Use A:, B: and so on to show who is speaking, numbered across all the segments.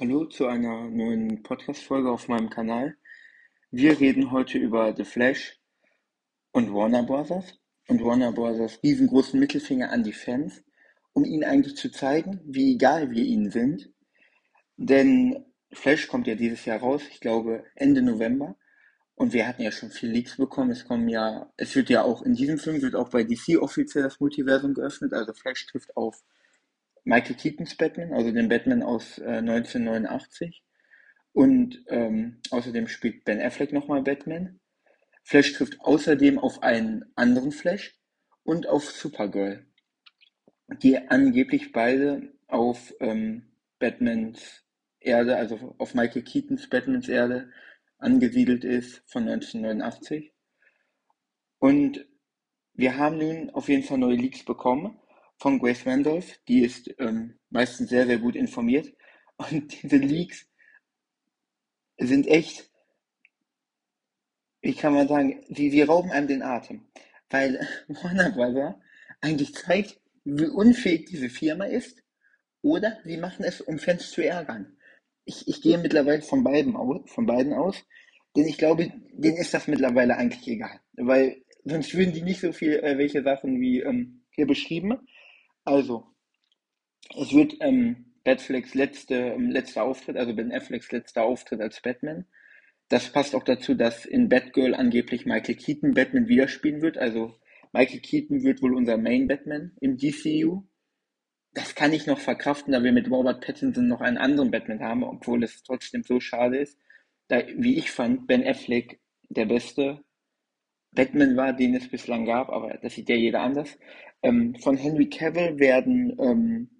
A: Hallo zu einer neuen Podcast-Folge auf meinem Kanal. Wir reden heute über The Flash und Warner Bros. und Warner Bros. riesengroßen Mittelfinger an die Fans, um ihnen eigentlich zu zeigen, wie egal wir ihnen sind. Denn Flash kommt ja dieses Jahr raus, ich glaube Ende November. Und wir hatten ja schon viele Leaks bekommen. Es kommen ja, es wird ja auch in diesem Film wird auch bei DC offiziell das Multiversum geöffnet. Also Flash trifft auf Michael Keatons Batman, also den Batman aus äh, 1989. Und ähm, außerdem spielt Ben Affleck nochmal Batman. Flash trifft außerdem auf einen anderen Flash und auf Supergirl, die angeblich beide auf ähm, Batmans Erde, also auf Michael Keatons Batmans Erde angesiedelt ist von 1989. Und wir haben nun auf jeden Fall neue Leaks bekommen von Grace Randolph. Die ist ähm, meistens sehr, sehr gut informiert. Und diese Leaks sind echt, wie kann man sagen, sie, sie rauben einem den Atem. Weil Warner Brother eigentlich zeigt, wie unfähig diese Firma ist. Oder sie machen es, um Fans zu ärgern. Ich, ich gehe mittlerweile von beiden, aus, von beiden aus, denn ich glaube, denen ist das mittlerweile eigentlich egal. Weil sonst würden die nicht so viel äh, welche Sachen wie ähm, hier beschrieben. Also, es wird ähm, Batflecks letzte, ähm, letzter Auftritt, also Ben Afflecks letzter Auftritt als Batman. Das passt auch dazu, dass in Batgirl angeblich Michael Keaton Batman widerspielen wird. Also Michael Keaton wird wohl unser Main Batman im DCU. Das kann ich noch verkraften, da wir mit Robert Pattinson noch einen anderen Batman haben, obwohl es trotzdem so schade ist. Da, wie ich fand, Ben Affleck der beste Batman war, den es bislang gab, aber das sieht ja jeder anders. Ähm, von Henry Cavill werden ähm,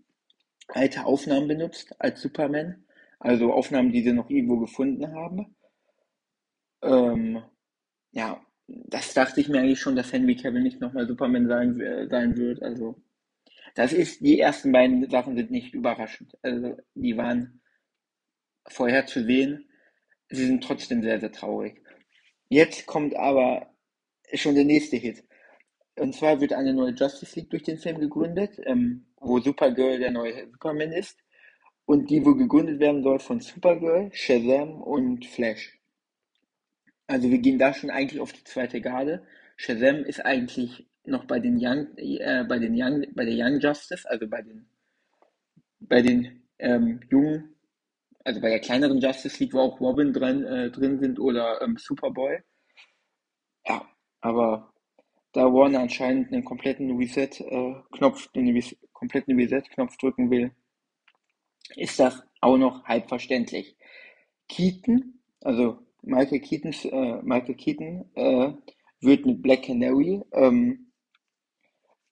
A: alte Aufnahmen benutzt als Superman, also Aufnahmen, die sie noch irgendwo gefunden haben. Ähm, ja, das dachte ich mir eigentlich schon, dass Henry Cavill nicht nochmal Superman sein, äh, sein wird. Also, das ist, die ersten beiden Sachen sind nicht überraschend. Also, die waren vorher zu sehen. Sie sind trotzdem sehr, sehr traurig. Jetzt kommt aber schon der nächste Hit. Und zwar wird eine neue Justice League durch den Film gegründet, ähm, wo Supergirl der neue Superman ist. Und die wohl gegründet werden soll von Supergirl, Shazam und Flash. Also wir gehen da schon eigentlich auf die zweite Garde. Shazam ist eigentlich noch bei den Young, äh, bei den Young, bei der Young Justice, also bei den, bei den ähm, jungen, also bei der kleineren Justice League, wo auch Robin drin, äh, drin sind oder ähm, Superboy. Ja, aber da Warner anscheinend einen kompletten Reset-Knopf, äh, den kompletten Reset-Knopf drücken will, ist das auch noch halb verständlich. Keaton, also Michael, Keatons, äh, Michael Keaton, äh, wird mit Black Canary ähm,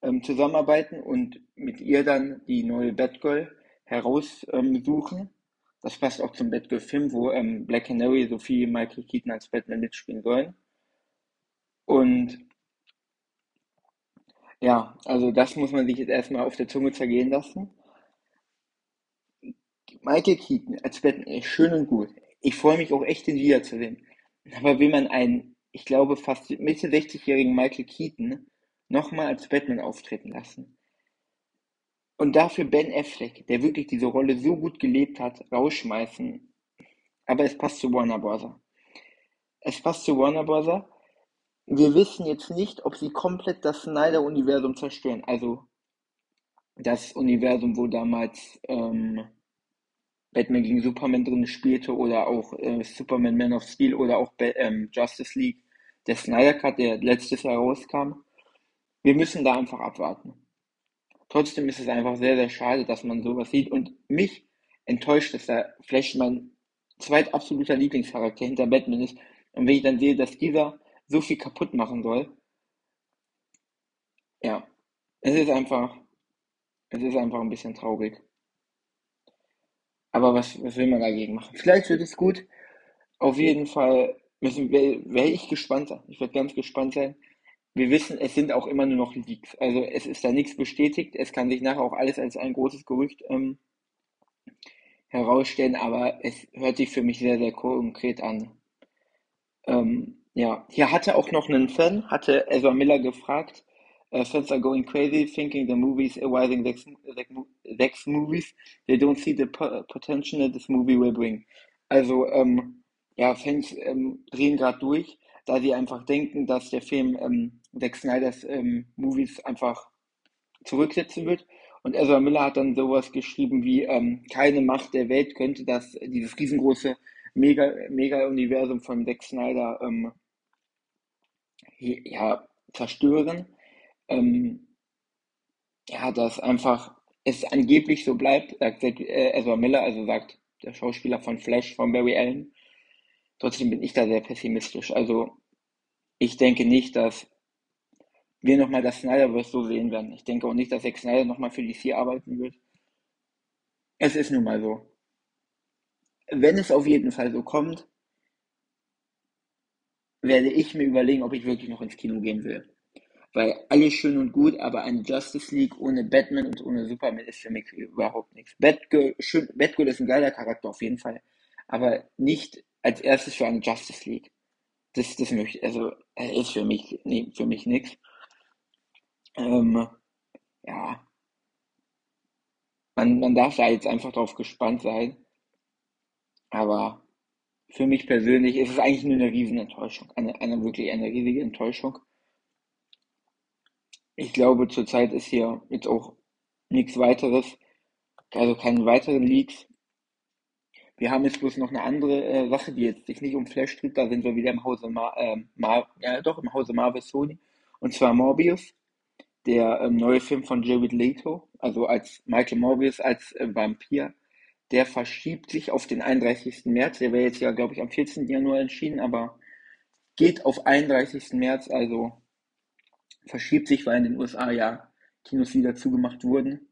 A: ähm, zusammenarbeiten und mit ihr dann die neue Batgirl heraussuchen. Ähm, das passt auch zum Batgirl-Film, wo ähm, Black Canary Sophie Michael Keaton als Batman mitspielen sollen. Und ja, also das muss man sich jetzt erstmal auf der Zunge zergehen lassen. Michael Keaton als Batman ist schön und gut. Ich freue mich auch echt, ihn wiederzusehen. Aber will man einen, ich glaube, fast Mitte 60-jährigen Michael Keaton nochmal als Batman auftreten lassen? Und dafür Ben Affleck, der wirklich diese Rolle so gut gelebt hat, rausschmeißen. Aber es passt zu Warner Bros. Es passt zu Warner Bros. Wir wissen jetzt nicht, ob sie komplett das Snyder-Universum zerstören. Also das Universum, wo damals ähm, Batman gegen Superman drin spielte oder auch äh, Superman Man of Steel oder auch ähm, Justice League, der Snyder Cut, der letztes Jahr rauskam. Wir müssen da einfach abwarten. Trotzdem ist es einfach sehr, sehr schade, dass man sowas sieht und mich enttäuscht, dass da Flash mein zweit absoluter Lieblingscharakter hinter Batman ist. Und wenn ich dann sehe, dass dieser so viel kaputt machen soll. Ja, es ist einfach, es ist einfach ein bisschen traurig. Aber was, was will man dagegen machen? Vielleicht wird es gut. Auf jeden Fall wäre ich gespannt sein. Ich werde ganz gespannt sein. Wir wissen, es sind auch immer nur noch Leaks. Also es ist da nichts bestätigt. Es kann sich nachher auch alles als ein großes Gerücht ähm, herausstellen, aber es hört sich für mich sehr, sehr konkret an. Ähm, ja, hier hatte auch noch einen Fan, hatte Ezra Miller gefragt, Uh, fans are going crazy thinking the movies are rising next, next movies. They don't see the potential that this movie will bring. Also, ähm, ja, Fans ähm, drehen gerade durch, da sie einfach denken, dass der Film ähm, Zack Snyders ähm, Movies einfach zurücksetzen wird. Und Ezra Miller hat dann sowas geschrieben wie, ähm, keine Macht der Welt könnte das, dieses riesengroße Mega-Universum Mega von Zack Snyder ähm, ja, zerstören. Ähm, ja, dass einfach es angeblich so bleibt, sagt äh, Ezra Miller, also sagt der Schauspieler von Flash, von Barry Allen. Trotzdem bin ich da sehr pessimistisch. Also ich denke nicht, dass wir nochmal das Snyderverse so sehen werden. Ich denke auch nicht, dass Zack Snyder nochmal für vier arbeiten wird. Es ist nun mal so. Wenn es auf jeden Fall so kommt, werde ich mir überlegen, ob ich wirklich noch ins Kino gehen will. Weil alles schön und gut, aber eine Justice League ohne Batman und ohne Superman ist für mich überhaupt nichts. Batgirl, schön, Batgirl ist ein geiler Charakter auf jeden Fall, aber nicht als erstes für eine Justice League. Das, das möchte, also, ist für mich, nee, für mich nichts. Ähm, ja. Man, man darf da jetzt einfach drauf gespannt sein. Aber für mich persönlich ist es eigentlich nur eine Riesenenttäuschung. Eine, eine wirklich eine riesige Enttäuschung. Ich glaube, zurzeit ist hier jetzt auch nichts weiteres, also keine weiteren Leaks. Wir haben jetzt bloß noch eine andere äh, Sache, die jetzt sich nicht um Flash dreht. Da sind wir wieder im Hause Mar, äh, Mar ja doch im Hause Marvel Sony. Und zwar Morbius der ähm, neue Film von Jared Leto, also als Michael Morbius als äh, Vampir, der verschiebt sich auf den 31. März. Der wäre jetzt ja, glaube ich, am 14. Januar entschieden, aber geht auf 31. März, also verschiebt sich, weil in den USA ja Kinos wieder zugemacht wurden.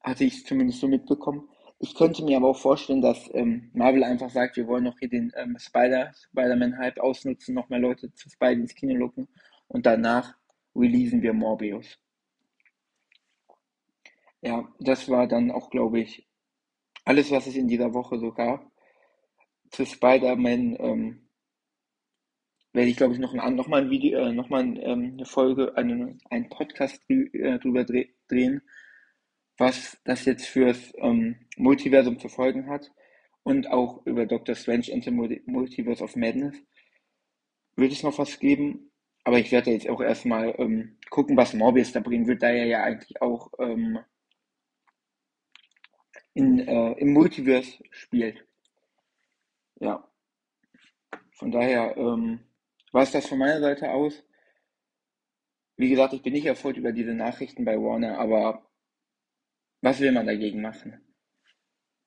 A: Hatte ich zumindest so mitbekommen. Ich könnte mir aber auch vorstellen, dass ähm, Marvel einfach sagt, wir wollen noch hier den ähm, Spider, Spider-Man-Hype ausnutzen, noch mehr Leute zu Spider ins Kino locken und danach releasen wir Morbius. Ja, das war dann auch, glaube ich, alles, was es in dieser Woche so gab. Zu Spider-Man ähm, werde ich, glaube ich, noch, ein, noch ein Video, äh, noch mal ähm, eine Folge, eine, einen Podcast äh, drüber drehen, was das jetzt fürs ähm, Multiversum zu folgen hat und auch über Doctor Strange and the Multiverse of Madness. Wird es noch was geben? Aber ich werde jetzt auch erstmal ähm, gucken, was Morbius da bringen wird, da er ja eigentlich auch ähm, in, äh, im Multiverse spielt. Ja. Von daher ähm, war es das von meiner Seite aus. Wie gesagt, ich bin nicht erfreut über diese Nachrichten bei Warner, aber was will man dagegen machen?